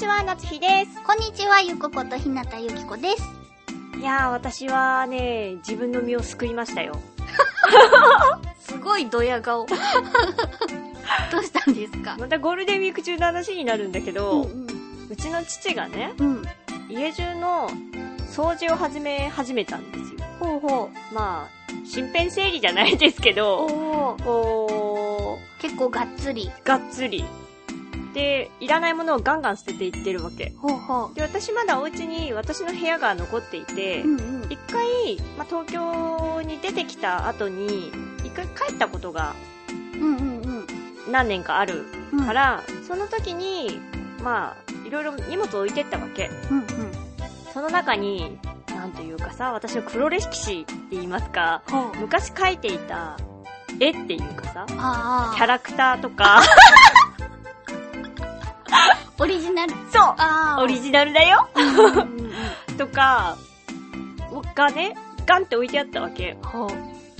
ちは、夏日です。こんにちはゆこことひなたゆきこですいやー、私はね、自分の身を救いましたよ。すごいドヤ顔 どうしたんですか？またゴールデンウィーク中の話になるんだけど、うんうちの父がね、うん家中の掃除を始め始めたんですよ。ほうほまあ、身辺整理じゃないですけうど、おーこ結構がっつりう、がっつり。で、いらないものをガンガン捨てていってるわけ。ほうほで、私まだお家に私の部屋が残っていて、ううんうん。一回、まあ、東京に出てきた後に、一回帰ったことがうんうんうん。何年かあるうん。から、その時に、まあ、いろいろ荷物を置いてったわけ。うんうん。その中に、なんというかさ、私は黒歴史って言いますか、昔描いていた絵っていうかさ、キャラクターとか、オリジナル。そう。ああオリジナルだよ。とか、がね、ガンって置いてあったわけ。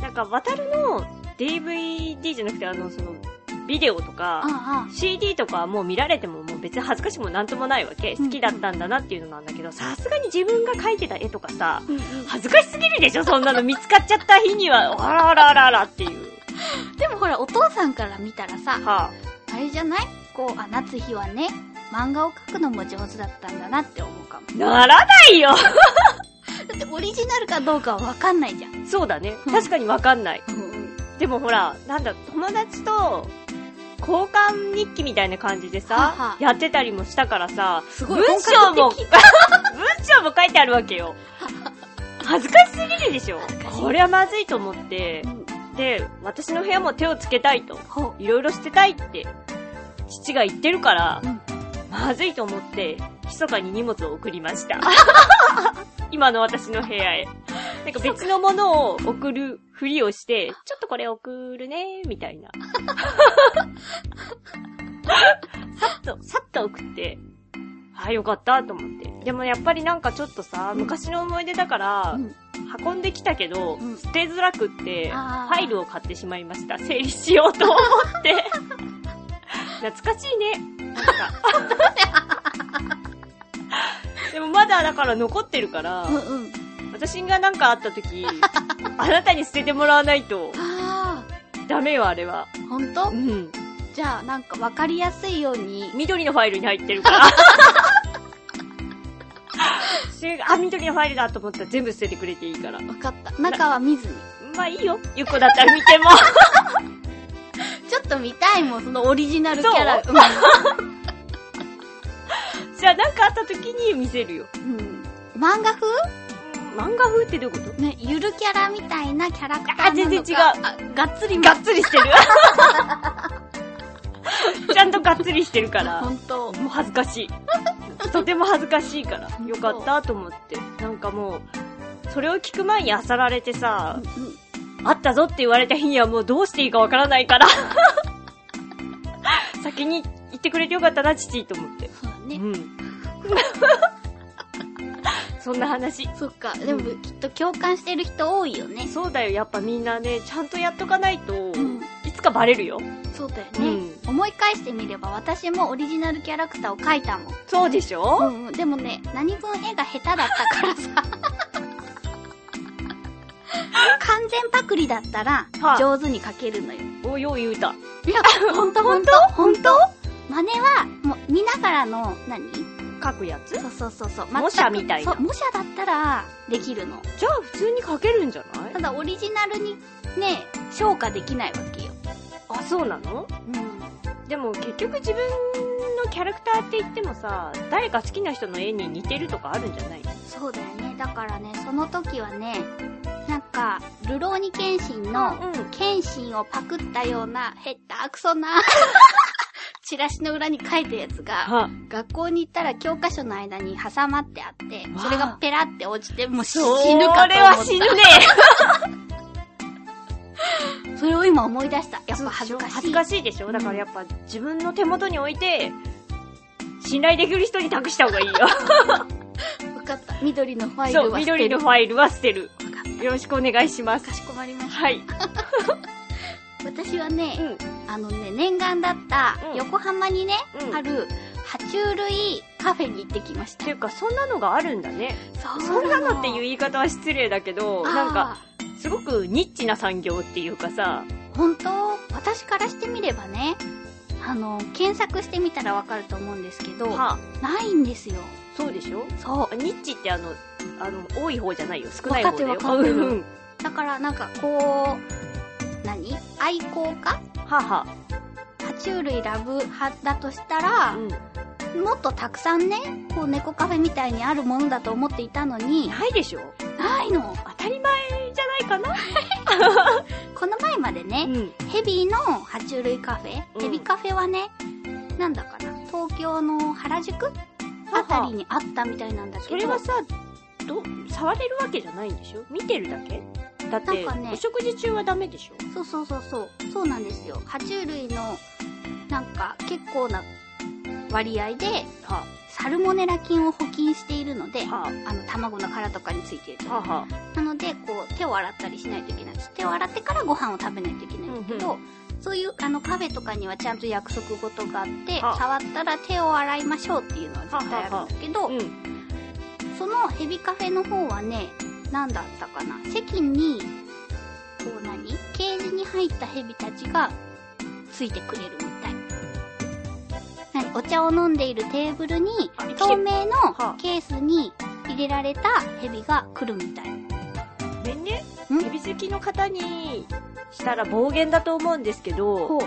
なんか、渡るの DVD じゃなくて、あの、その、ビデオとか、あ CD とかはもう見られてももう別に恥ずかしくもなんともないわけ。好きだったんだなっていうのなんだけど、さすがに自分が描いてた絵とかさ、恥ずかしすぎるでしょそんなの見つかっちゃった日には、あらあらあらあらっていう。でもほらお父さんから見たらさはあれじゃない？こうあ夏日はね漫画を描くのも上手だったんだなって思うかも。あ、ならないよ。だってオリジナルかどうかはわかんないじゃん。そうだね。うん。確かにわかんない。うん。うんでもほら、なんだ、友達と、交換日記みたいな感じでさ、ははやってたりもしたからさ、すごい文章も、文章も書いてあるわけよ。恥ずかしすぎるでしょ。これはまずいと思って。う、ん。で、私の部屋も手をつけたいと、ほいろいろ捨てたいって、父が言ってるからう、うんまずいと思って、密かに荷物を送りました。今の私の部屋へ。なんか別のものを送るふりをして、ちょっとこれ送るね、みたいな。さっと、さっと送って、ああ、よかった、と思って。でもやっぱりなんかちょっとさ、うん昔の思い出だから、うん運んできたけど、うん捨てづらくって、ファイルを買ってしまいました。整理しようと思って。懐かしいね。なんか。でもまだだから残ってるから、うんうん私がなんかあった時、あなたに捨ててもらわないと、あダメよ、あれは。あほんとうん。じゃあなんかわかりやすいように緑のファイルに入ってるから。し あ、緑のファイルだと思ったら全部捨ててくれていいから。わかった中は見ずにまあいいよ。ゆっこだったら見ても。ちょっと見たいもんそのオリジナルキャラそう？じゃあなんかあった時に見せるよ。うんうん漫画風？漫画風ってどういうこと？ね、ゆるキャラみたいなキャラクターあ全然違うがっつりがっつりしてる。ちゃんとがっつりしてるから。ほんと。もう恥ずかしい。とても恥ずかしいから。本当よかったと思って。なんかもう、それを聞く前に漁られてさ、あったぞって言われた日にはもうどうしていいかわからないから。先に言ってくれてよかったな、父と思って。そうだね。うん。そんな話。そっか。でも、きっと共感してる人多いよね。そうだよ、やっぱみんなね、ちゃんとやっとかないと、ん。いつかバレるよ。そうだようね。ん。思い返してみれば、私もオリジナルキャラクターを描いたもん。そうでしょ、うんうん。でもね、何分絵が下手だったからさ。完全パクリだったらは、あ上手に描けるのよ。およう言うた。いや、ほんとほんとほんと真似は、もう見ながらの、何？書くやつ？そうそうそうそう。模写みたいなそう、模写だったら、できるの。じゃあ普通に書けるんじゃない？ただ、オリジナルにね、昇華できないわけよ。あ、そうなの？うん。でも結局自分のキャラクターって言ってもさ、誰か好きな人の絵に似てるとかあるんじゃない？のそうだよね。だからね、その時はね、か、ルローニケンシンの、うん。ケンシンをパクったような、へったくそな、チラシの裏に書いたやつが、は、学校に行ったら教科書の間に挟まってあってそれがペラって落ちて、もう死そぬかと思った。れは死ぬね。それを今思い出した。やっぱ恥ずかしい。恥ずかしいでしょ？だからやっぱ自分の手元に置いて、信頼できる人に託した方がいいよ。わかった。緑のファイルは捨てる。緑のファイルは捨てる。よろしくお願いします。かしこまりました。はい。私はね、うん。あのね、念願だったうん横浜にね、うんある爬虫類カフェに行ってきましたてい。うか、そんなのがあるんだね。そそんなのっていう言い方は失礼だけど、なんか、、すごくニッチな産業っていうかさ、本当？私からしてみればね、あの、検索してみたらわかると思うんですけど、はあ、ないんですよ。そうでしょ？そう。ニッチってあの、あの、多い方じゃないよ。少ない方だよ。わかってるわかってるだからなんかこう、何？愛好家？はあは爬虫類ラブ派だとしたあ。らう、ん。もっとたくさんね、こう猫カフェみたいにあるものだと思っていたのに、ないでしょ？ないの。当たり前じゃないかな？この前までね、ん。ヘビの爬虫類カフェ、うんヘビカフェはね、なんだかな、東京の原宿？あたりにあったみたいなんだけど、それはさ、ど、触れるわけじゃないんでしょ？見てるだけ？だって、なんかね。お食事中はダメでしょ？そうそうそうそう、そうなんですよ。爬虫類の、なんか結構な割合で、はサルモネラ菌を補菌しているので、あ、はあ。の、卵の殻とかについているあ、はあ、はなので、こう、手を洗ったりしないといけない。です。手を洗ってからご飯を食べないといけないんだけど、そういう、あの、カフェとかにはちゃんと約束事があって、あ。触ったら手を洗いましょうっていうのは絶対あるんだけど、うん。そのヘビカフェの方はね、なんだったかな？席に、こう何？ケージに入ったヘビたちがついてくれるみたい。何？お茶を飲んでいるテーブルに透明のはあケースに入れられたヘビが来るみたい。でね、ん？ヘビ好きの方にしたら暴言だと思うんですけど。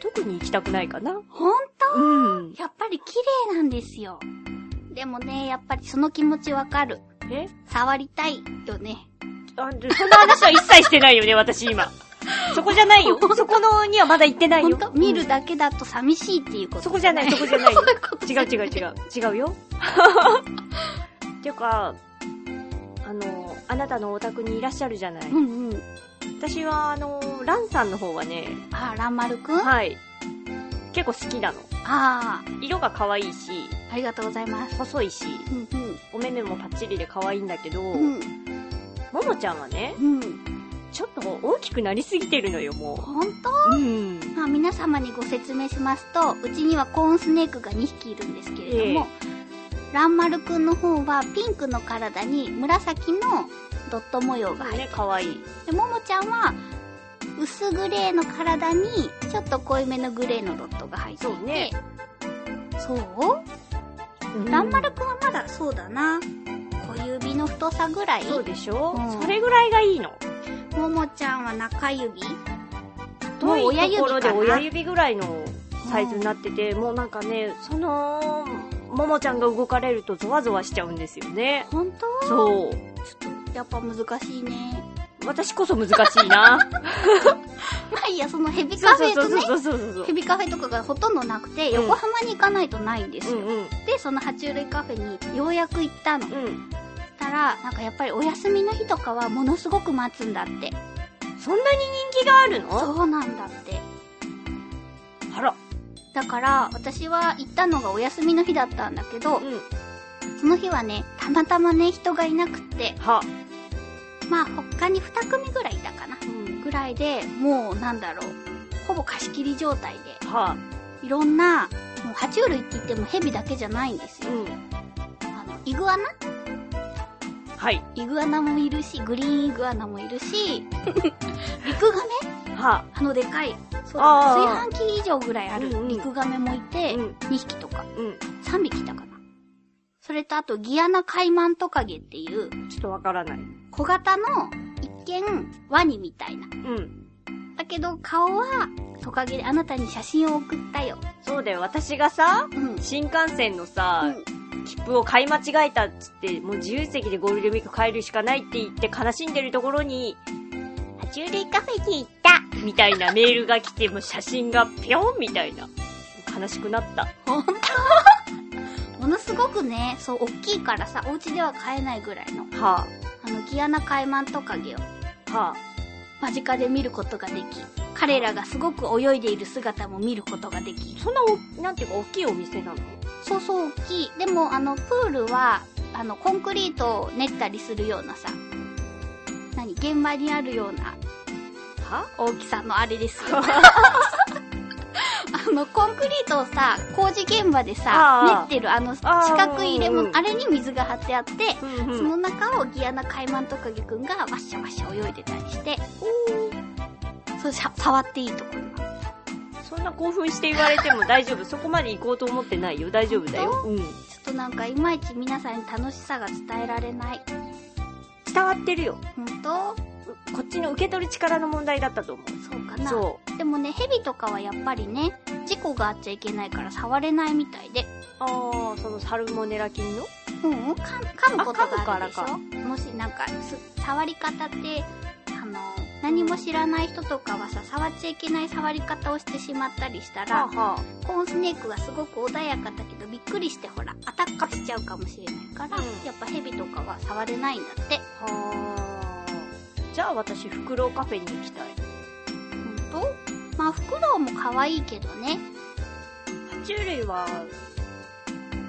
特に行きたくないかな。ほんとうん。やっぱり綺麗なんですよ。でもね、やっぱりその気持ちわかる。え？触りたいよね。あ、でそんな話は一切してないよね、私今。そこじゃないよ。そこのにはまだ行ってないよ。見るうんだけだと寂しいっていうこと？そこじゃない、そこじゃない違う違う違う。違うよ。っ ていうか、あの、あなたのお宅にいらっしゃるじゃない。うんうん。私は、あの、ランさんの方はね、あ、ランマルくん？あはい。結構好きなの。あ色が可愛いし、ー、ありがとうございます。細いし、うんお目目もパッチリで可愛いんだけど、うん。うん。ももちゃんはね、うん。ちょっと大きくなりすぎてるのよ、もほんとう。うん。まあ皆様にご説明しますと、うちにはコーンスネークが2匹いるんですけれども、ランマルくんの方はピンクの体に紫のドット模様が入ってね、可愛い。で、ももちゃんは、薄グレーの体に、ちょっと濃いめのグレーのドットが入っていて。そうね。そう？ランマルくんはまだそうだな。小指の太さぐらい？そうでしょ、うんそれぐらいがいいの。ももちゃんは中指？遠い親指かな？親指ぐらいのサイズになってて、もうなんかね、その、ももちゃんが動かれるとゾワゾワしちゃうんですよね。ほんとそう。ちょっと、やっぱ難しいね。私こそ難しいな。まあいいや、そのヘビカフェとね、ヘ。ビカフェとかがほとんどなくて、うん横浜に行かないとないんですよ。うんうん。で、その爬虫類カフェにようやく行ったの。うん。したら、なんかやっぱりお休みの日とかはものすごく待つんだって。そんなに人気があるの？そうなんだって。あら。だから、私は行ったのがお休みの日だったんだけどう、ん。その日はね、たまたまね、人がいなくって、は。まあ他に2組ぐらいいたかな。うん。ぐらいで、もうなんだろう、ほぼ貸し切り状態で、は。いろんな、もう爬虫類って言ってもヘビだけじゃないんですよ。うん。あの、イグアナ？はい。イグアナもいるし、グリーンイグアナもいるし、リクガメは。あのでかい、そう炊飯器以上ぐらいあるうんうんリクガメもいて、うん。2匹とか、うん。3匹いたかな。それとあと、ギアナカイマントカゲっていう、ちょっとわからない。小型の、一見、ワニみたいな。うん。だけど、顔は、トカゲであなたに写真を送ったよ。そうだよ。私がさ、うん。新幹線のさ、うん切符を買い間違えたっつって、もう自由席でゴールデンウィーク帰るしかないって言って悲しんでるところに、爬虫類カフェに行ったみたいなメールが来て、もう写真がぴょんみたいな。悲しくなった。ほんとものすごくね、そう、大きいからさ、お家では買えないぐらいの、はあの、ギアナカイマントカゲをあ、は間近で見ることができ、彼らがすごく泳いでいる姿も見ることができあ。、そんなお、なんていうか大きいお店なの？そうそう大きい。でも、あの、プールは、あの、コンクリートを練ったりするようなさ、何現場にあるようなは大きさのあれですよ。あの、コンクリートをさ、工事現場でさ練ってるあの四角い入れ物、あれに水が張ってあって、うんうんその中をギアナカイマントカゲくんがワッシャワッシャ泳いでたりして、そう、しゃ触っていいところ。そんな興奮して言われても大丈夫。そこまで行こうと思ってないよ。大丈夫だよ。うん。ちょっとなんかいまいち皆さんに楽しさが伝えられない。伝わってるよ。ほんとこっちの受け取り力の問題だったと思う。そうかな。そでもね、ヘビとかはやっぱりね、事故があっちゃいけないから触れないみたいで。う。ああ、そのサルモネラ菌の？うん、噛むことがあるでしょ？もしなんかす、触り方って、あの、何も知らない人とかはさ、触っちゃいけない触り方をしてしまったりしたら、はコーンスネークがすごく穏やかだけど、びっくりしてほら、アタックしちゃうかもしれないから、うんやっぱヘビとかは触れないんだって。あ。はあ。じゃあ私、フクロウカフェに行きたい。あ、フクロウも可愛いけどね。爬虫類は、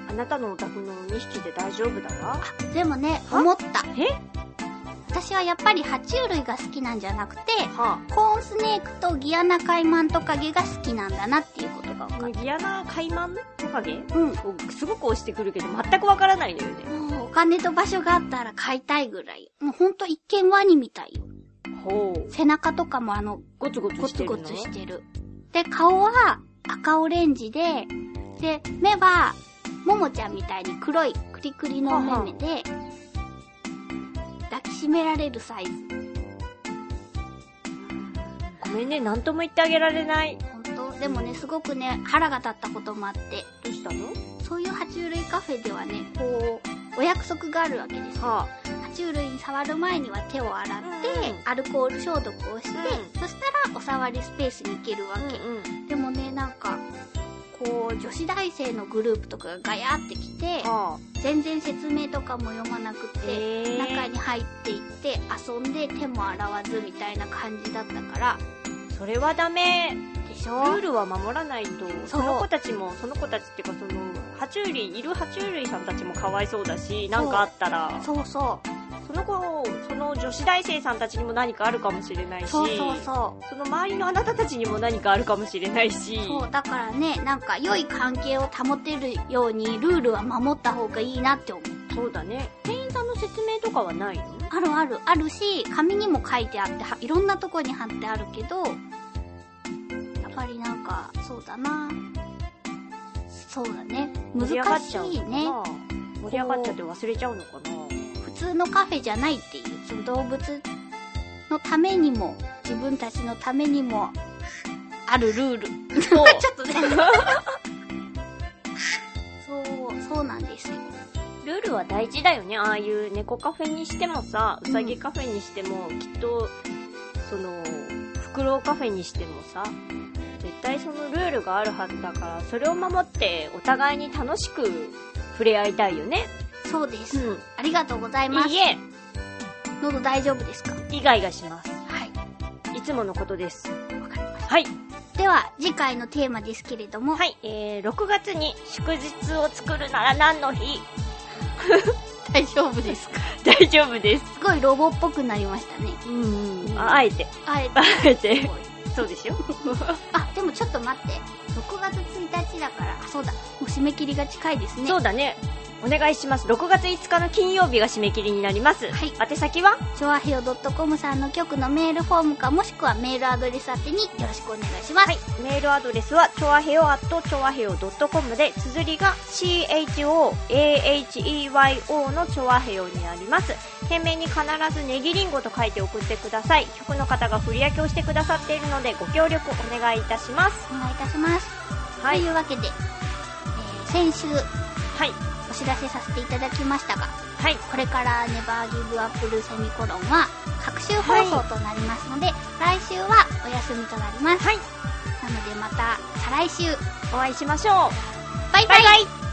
あなたのお宅の2匹で大丈夫だわ。あ、でもね、あ思った。え？私はやっぱり爬虫類が好きなんじゃなくて、はコーンスネークとギアナカイマントカゲが好きなんだなっていうことが分かっギアナカイマントカゲた。うん。をすごく押してくるけど、全くわからないのよね。もうお金と場所があったら買いたいぐらい。もうほんと一見ワニみたいよ。背中とかもあの、ゴツゴツゴツゴしてるの？ツしてる。で、顔は赤オレンジで、で、目は、ももちゃんみたいに黒いクリクリの目目で、抱きしめられるサイズ。ごめんね、なんとも言ってあげられない。ほんとでもね、すごくね、腹が立ったこともあって、どうしたの？そういう爬虫類カフェではね、こう、お約束があるわけですよ。は爬虫類に触る前には手を洗って、うんアルコール消毒をして、うんそしたらお触りスペースに行けるわあ。け。うん。でもね、なんか、こう、女子大生のグループとかがガヤってきて、は全然説明とかも読まなくあ。て、中に入っていって遊んで手も洗わずみたいな感じだったから、それはダメ。でしルょールは守らないと、その子たちも、その子たちっていうかその、爬虫類、いる爬虫類さんたちもかわいそうだし、なんかあったら、そうそう。その子、その女子大生さんたちにも何かあるかもしれないし、そうそうそその周りのあなたたちにも何かあるかもしれないしう。、そう、だからね、なんか良い関係を保てるようにルールは守った方がいいなって思う。そうだね。店員さんの説明とかはないの？あるある、あるし、紙にも書いてあって、はいろんなとこに貼ってあるけど、やっぱりなんか、そうだな。そうだね。難しいね。な盛り上がっちゃって忘れちゃうのかな？普通のカフェじゃないっていう、その動物のためにも、自分たちのためにも、あるルール。そう ちょっとね。そう、そうなんですよ。ルールは大事だよね。ああいう猫カフェにしてもさ、うさぎカフェにしても、きっと、その、フクロウカフェにしてもさ、絶対そのルールがあるはずだから、それを守ってお互いに楽しく触れ合いたいよね。そうです。うん。ありがとうございます。いいえ、喉大丈夫ですか？イガイガします。はい。いつものことです。わかりましはい。た。では、次回のテーマですけれども、はい。えー、6月に祝日を作るなら何の日？大丈夫ですか？大丈夫です。すごいロボっぽくなりましたね。うんうん。ああえて。あえて。あえて。そうでしょ？あ、でもちょっと待って。6月1日だから、あ、そうだ。もう締め切りが近いですね。そうだね。お願いします。6月5日の金曜日が締め切りになります。はい宛先は？チョアヘヨ .com さんの局のメールフォームかもしくはメールアドレス宛てによろしくお願いします。はい。メールアドレスは、ちょわへよ at ちょわへよ .com で、綴りが CHOAHEYO のちょわへよになります。件名に必ずネギリンゴと書いて送ってください。局の方が振り分けをしてくださっているので、ご協力お願いいたします。お願いいたします。はいというわけで、えー先週、はい。お知らせさせていただきましたが、はい。これからネバーギブアップルセミコロンは、各週放送となりますので、来週はお休みとなります。はい。なのでまた、再来週、お会いしましょう。バイバイバイバイ